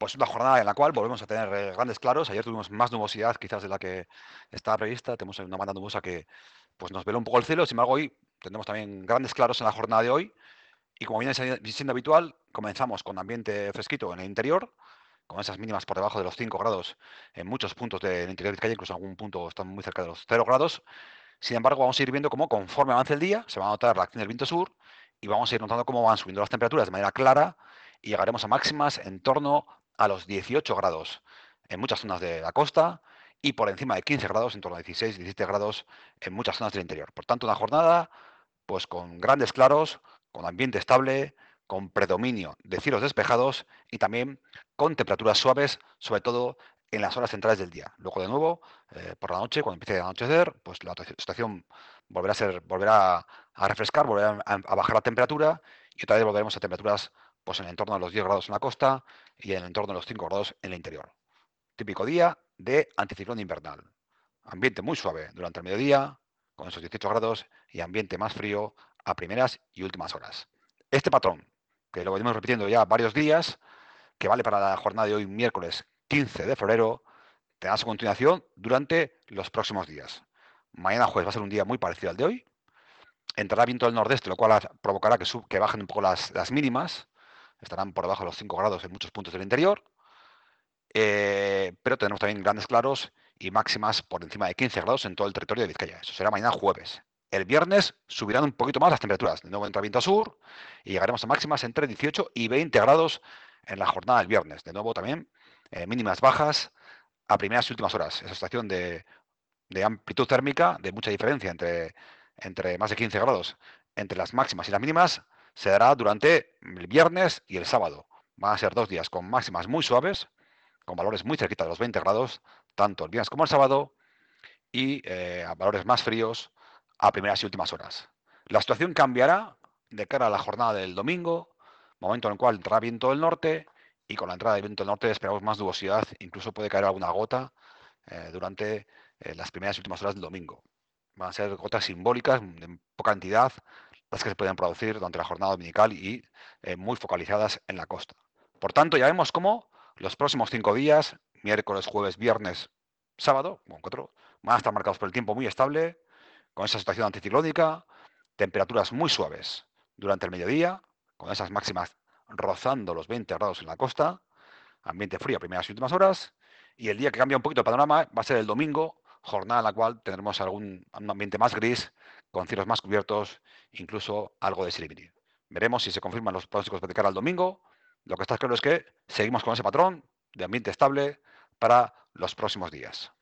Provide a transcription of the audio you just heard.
Pues una jornada en la cual volvemos a tener eh, grandes claros. Ayer tuvimos más nubosidad quizás de la que estaba prevista. Tenemos una banda nubosa que pues, nos veló un poco el cielo. Sin embargo, hoy tendremos también grandes claros en la jornada de hoy. Y como viene siendo habitual, comenzamos con ambiente fresquito en el interior, con esas mínimas por debajo de los 5 grados en muchos puntos del interior de Vizcaya, incluso en algún punto están muy cerca de los 0 grados. Sin embargo, vamos a ir viendo cómo conforme avance el día se va a notar la acción del viento sur y vamos a ir notando cómo van subiendo las temperaturas de manera clara y llegaremos a máximas en torno a los 18 grados en muchas zonas de la costa y por encima de 15 grados, en torno a 16, 17 grados en muchas zonas del interior. Por tanto, una jornada pues con grandes claros, con ambiente estable, con predominio de cielos despejados y también con temperaturas suaves, sobre todo en las horas centrales del día. Luego, de nuevo, eh, por la noche, cuando empiece a anochecer, pues la situación volverá a ser, volverá a refrescar, volverá a, a bajar la temperatura y otra vez volveremos a temperaturas pues en el entorno de los 10 grados en la costa y en el entorno de los 5 grados en el interior. Típico día de anticiclón invernal. Ambiente muy suave durante el mediodía, con esos 18 grados, y ambiente más frío a primeras y últimas horas. Este patrón, que lo venimos repitiendo ya varios días, que vale para la jornada de hoy, miércoles 15 de febrero, tendrá su continuación durante los próximos días. Mañana jueves va a ser un día muy parecido al de hoy. Entrará viento del nordeste, lo cual provocará que, bajen un poco las mínimas estarán por debajo de los 5 grados en muchos puntos del interior, eh, pero tenemos también grandes claros y máximas por encima de 15 grados en todo el territorio de Vizcaya. Eso será mañana jueves. El viernes subirán un poquito más las temperaturas. De nuevo entra viento sur y llegaremos a máximas entre 18 y 20 grados en la jornada del viernes. De nuevo también eh, mínimas bajas a primeras y últimas horas. Esa situación de, amplitud térmica, de mucha diferencia entre, entre más de 15 grados entre las máximas y las mínimas, se dará durante el viernes y el sábado. Van a ser dos días con máximas muy suaves, con valores muy cerquita de los 20 grados, tanto el viernes como el sábado, y eh, a valores más fríos a primeras y últimas horas. La situación cambiará de cara a la jornada del domingo, momento en el cual entrará viento del norte, y con la entrada del viento del norte esperamos más nubosidad, incluso puede caer alguna gota eh, durante eh, las primeras y últimas horas del domingo. Van a ser gotas simbólicas de poca entidad, las que se pueden producir durante la jornada dominical y eh, muy focalizadas en la costa. Por tanto, ya vemos cómo los próximos cinco días, miércoles, jueves, viernes, sábado, cuatro, van a estar marcados por el tiempo muy estable, con esa situación anticiclónica, temperaturas muy suaves durante el mediodía, con esas máximas rozando los 20 grados en la costa, ambiente frío a primeras y últimas horas, y el día que cambia un poquito el panorama va a ser el domingo, jornada en la cual tendremos algún ambiente más gris, con cielos más cubiertos, incluso algo de sirimiri. Veremos si se confirman los pronósticos de cara al domingo. Lo que está claro es que seguimos con ese patrón de ambiente estable para los próximos días.